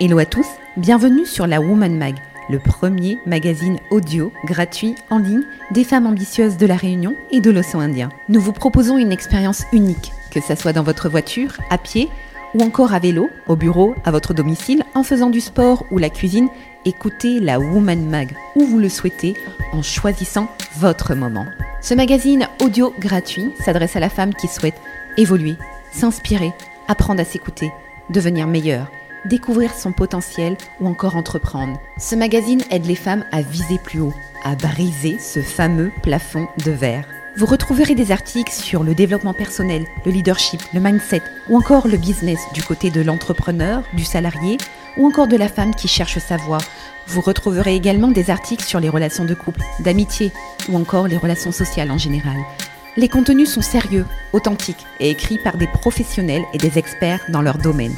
Hello à tous, bienvenue sur la Woman Mag, le premier magazine audio gratuit en ligne des femmes ambitieuses de la Réunion et de l'océan Indien. Nous vous proposons une expérience unique, que ce soit dans votre voiture, à pied ou encore à vélo, au bureau, à votre domicile, en faisant du sport ou la cuisine. Écoutez la Woman Mag où vous le souhaitez en choisissant votre moment. Ce magazine audio gratuit s'adresse à la femme qui souhaite évoluer, s'inspirer, apprendre à s'écouter, devenir meilleure découvrir son potentiel ou encore entreprendre. Ce magazine aide les femmes à viser plus haut, à briser ce fameux plafond de verre. Vous retrouverez des articles sur le développement personnel, le leadership, le mindset ou encore le business du côté de l'entrepreneur, du salarié ou encore de la femme qui cherche sa voie. Vous retrouverez également des articles sur les relations de couple, d'amitié ou encore les relations sociales en général. Les contenus sont sérieux, authentiques et écrits par des professionnels et des experts dans leur domaine.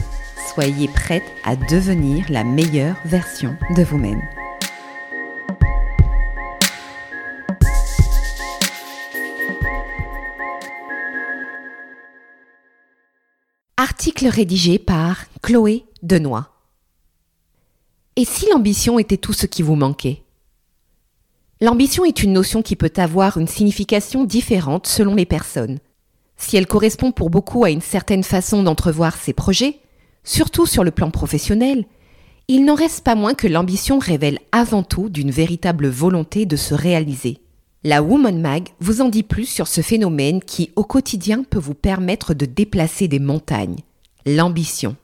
Soyez prête à devenir la meilleure version de vous-même. Article rédigé par Chloé Denoy. Et si l'ambition était tout ce qui vous manquait? L'ambition est une notion qui peut avoir une signification différente selon les personnes. Si elle correspond pour beaucoup à une certaine façon d'entrevoir ses projets, surtout sur le plan professionnel, il n'en reste pas moins que l'ambition révèle avant tout d'une véritable volonté de se réaliser. La Woman Mag vous en dit plus sur ce phénomène qui, au quotidien, peut vous permettre de déplacer des montagnes. L'ambition.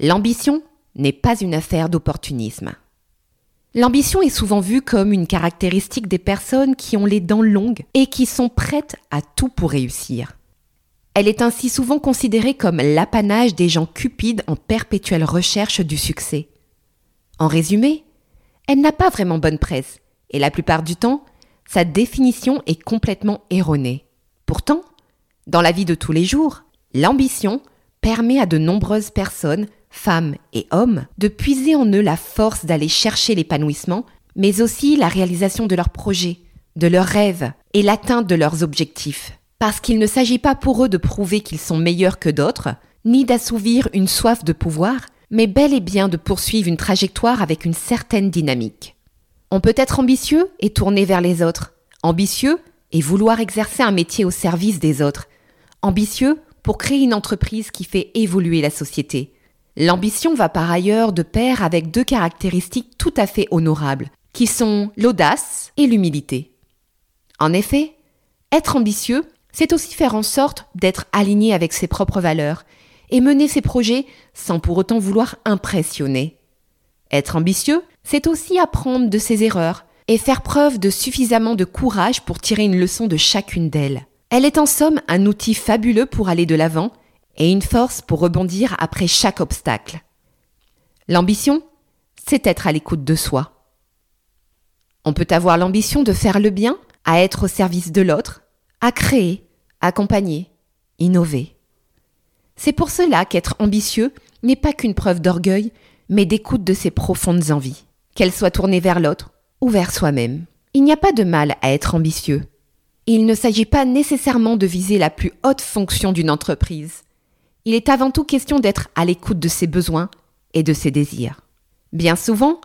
L'ambition n'est pas une affaire d'opportunisme. L'ambition est souvent vue comme une caractéristique des personnes qui ont les dents longues et qui sont prêtes à tout pour réussir. Elle est ainsi souvent considérée comme l'apanage des gens cupides en perpétuelle recherche du succès. En résumé, elle n'a pas vraiment bonne presse, et la plupart du temps, sa définition est complètement erronée. Pourtant, dans la vie de tous les jours, l'ambition permet à de nombreuses personnes, femmes et hommes, de puiser en eux la force d'aller chercher l'épanouissement, mais aussi la réalisation de leurs projets, de leurs rêves et l'atteinte de leurs objectifs parce qu'il ne s'agit pas pour eux de prouver qu'ils sont meilleurs que d'autres, ni d'assouvir une soif de pouvoir, mais bel et bien de poursuivre une trajectoire avec une certaine dynamique. On peut être ambitieux et tourner vers les autres, ambitieux et vouloir exercer un métier au service des autres, ambitieux pour créer une entreprise qui fait évoluer la société. L'ambition va par ailleurs de pair avec deux caractéristiques tout à fait honorables, qui sont l'audace et l'humilité. En effet, être ambitieux, c'est aussi faire en sorte d'être aligné avec ses propres valeurs et mener ses projets sans pour autant vouloir impressionner. Être ambitieux, c'est aussi apprendre de ses erreurs et faire preuve de suffisamment de courage pour tirer une leçon de chacune d'elles. Elle est en somme un outil fabuleux pour aller de l'avant et une force pour rebondir après chaque obstacle. L'ambition, c'est être à l'écoute de soi. On peut avoir l'ambition de faire le bien, à être au service de l'autre, à créer, accompagner, innover. C'est pour cela qu'être ambitieux n'est pas qu'une preuve d'orgueil, mais d'écoute de ses profondes envies, qu'elles soient tournées vers l'autre ou vers soi-même. Il n'y a pas de mal à être ambitieux. Il ne s'agit pas nécessairement de viser la plus haute fonction d'une entreprise. Il est avant tout question d'être à l'écoute de ses besoins et de ses désirs. Bien souvent,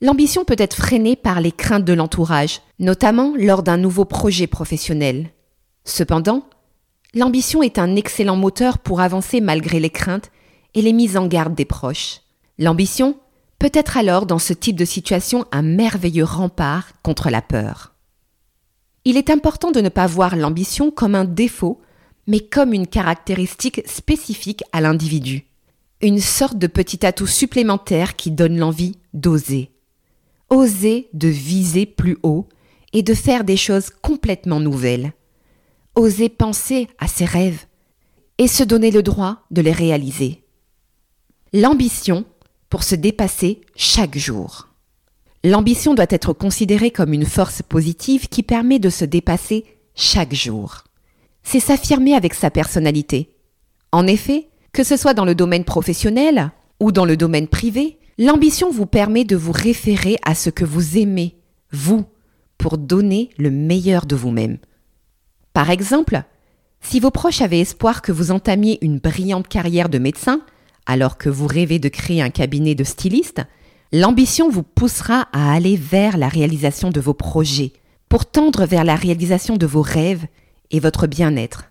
l'ambition peut être freinée par les craintes de l'entourage, notamment lors d'un nouveau projet professionnel. Cependant, l'ambition est un excellent moteur pour avancer malgré les craintes et les mises en garde des proches. L'ambition peut être alors dans ce type de situation un merveilleux rempart contre la peur. Il est important de ne pas voir l'ambition comme un défaut, mais comme une caractéristique spécifique à l'individu. Une sorte de petit atout supplémentaire qui donne l'envie d'oser. Oser de viser plus haut et de faire des choses complètement nouvelles oser penser à ses rêves et se donner le droit de les réaliser. L'ambition pour se dépasser chaque jour. L'ambition doit être considérée comme une force positive qui permet de se dépasser chaque jour. C'est s'affirmer avec sa personnalité. En effet, que ce soit dans le domaine professionnel ou dans le domaine privé, l'ambition vous permet de vous référer à ce que vous aimez, vous, pour donner le meilleur de vous-même. Par exemple, si vos proches avaient espoir que vous entamiez une brillante carrière de médecin, alors que vous rêvez de créer un cabinet de styliste, l'ambition vous poussera à aller vers la réalisation de vos projets, pour tendre vers la réalisation de vos rêves et votre bien-être.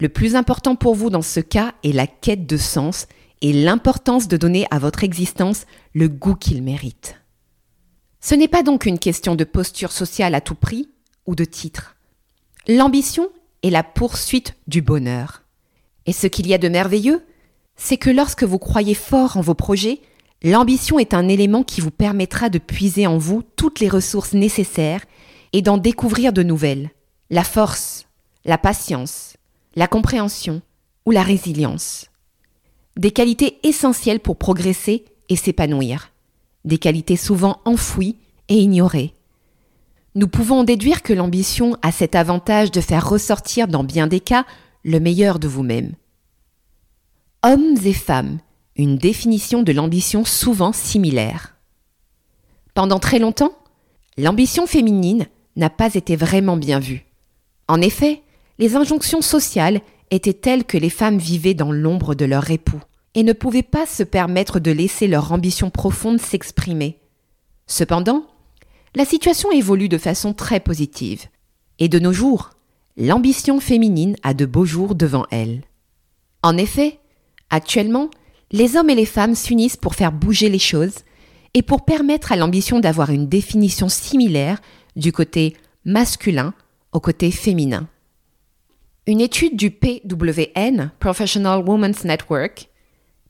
Le plus important pour vous dans ce cas est la quête de sens et l'importance de donner à votre existence le goût qu'il mérite. Ce n'est pas donc une question de posture sociale à tout prix ou de titre. L'ambition est la poursuite du bonheur. Et ce qu'il y a de merveilleux, c'est que lorsque vous croyez fort en vos projets, l'ambition est un élément qui vous permettra de puiser en vous toutes les ressources nécessaires et d'en découvrir de nouvelles. La force, la patience, la compréhension ou la résilience. Des qualités essentielles pour progresser et s'épanouir. Des qualités souvent enfouies et ignorées. Nous pouvons déduire que l'ambition a cet avantage de faire ressortir dans bien des cas le meilleur de vous-même. Hommes et femmes, une définition de l'ambition souvent similaire. Pendant très longtemps, l'ambition féminine n'a pas été vraiment bien vue. En effet, les injonctions sociales étaient telles que les femmes vivaient dans l'ombre de leur époux et ne pouvaient pas se permettre de laisser leur ambition profonde s'exprimer. Cependant, la situation évolue de façon très positive. Et de nos jours, l'ambition féminine a de beaux jours devant elle. En effet, actuellement, les hommes et les femmes s'unissent pour faire bouger les choses et pour permettre à l'ambition d'avoir une définition similaire du côté masculin au côté féminin. Une étude du PWN, Professional Women's Network,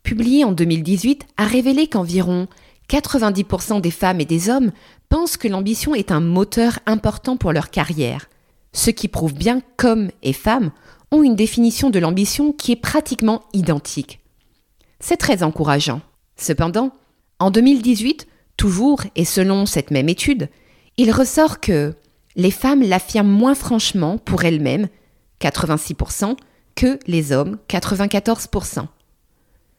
publiée en 2018, a révélé qu'environ 90% des femmes et des hommes pensent que l'ambition est un moteur important pour leur carrière, ce qui prouve bien qu'hommes et femmes ont une définition de l'ambition qui est pratiquement identique. C'est très encourageant. Cependant, en 2018, toujours et selon cette même étude, il ressort que les femmes l'affirment moins franchement pour elles-mêmes, 86%, que les hommes, 94%.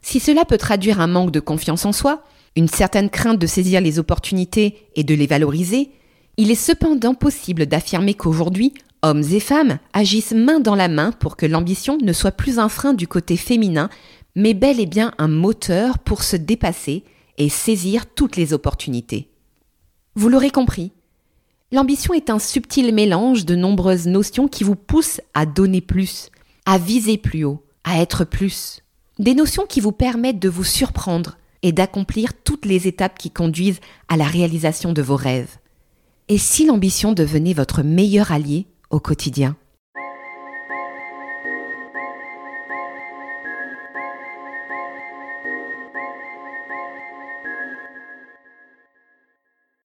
Si cela peut traduire un manque de confiance en soi, une certaine crainte de saisir les opportunités et de les valoriser, il est cependant possible d'affirmer qu'aujourd'hui, hommes et femmes agissent main dans la main pour que l'ambition ne soit plus un frein du côté féminin, mais bel et bien un moteur pour se dépasser et saisir toutes les opportunités. Vous l'aurez compris, l'ambition est un subtil mélange de nombreuses notions qui vous poussent à donner plus, à viser plus haut, à être plus. Des notions qui vous permettent de vous surprendre et d'accomplir toutes les étapes qui conduisent à la réalisation de vos rêves. Et si l'ambition devenait votre meilleur allié au quotidien?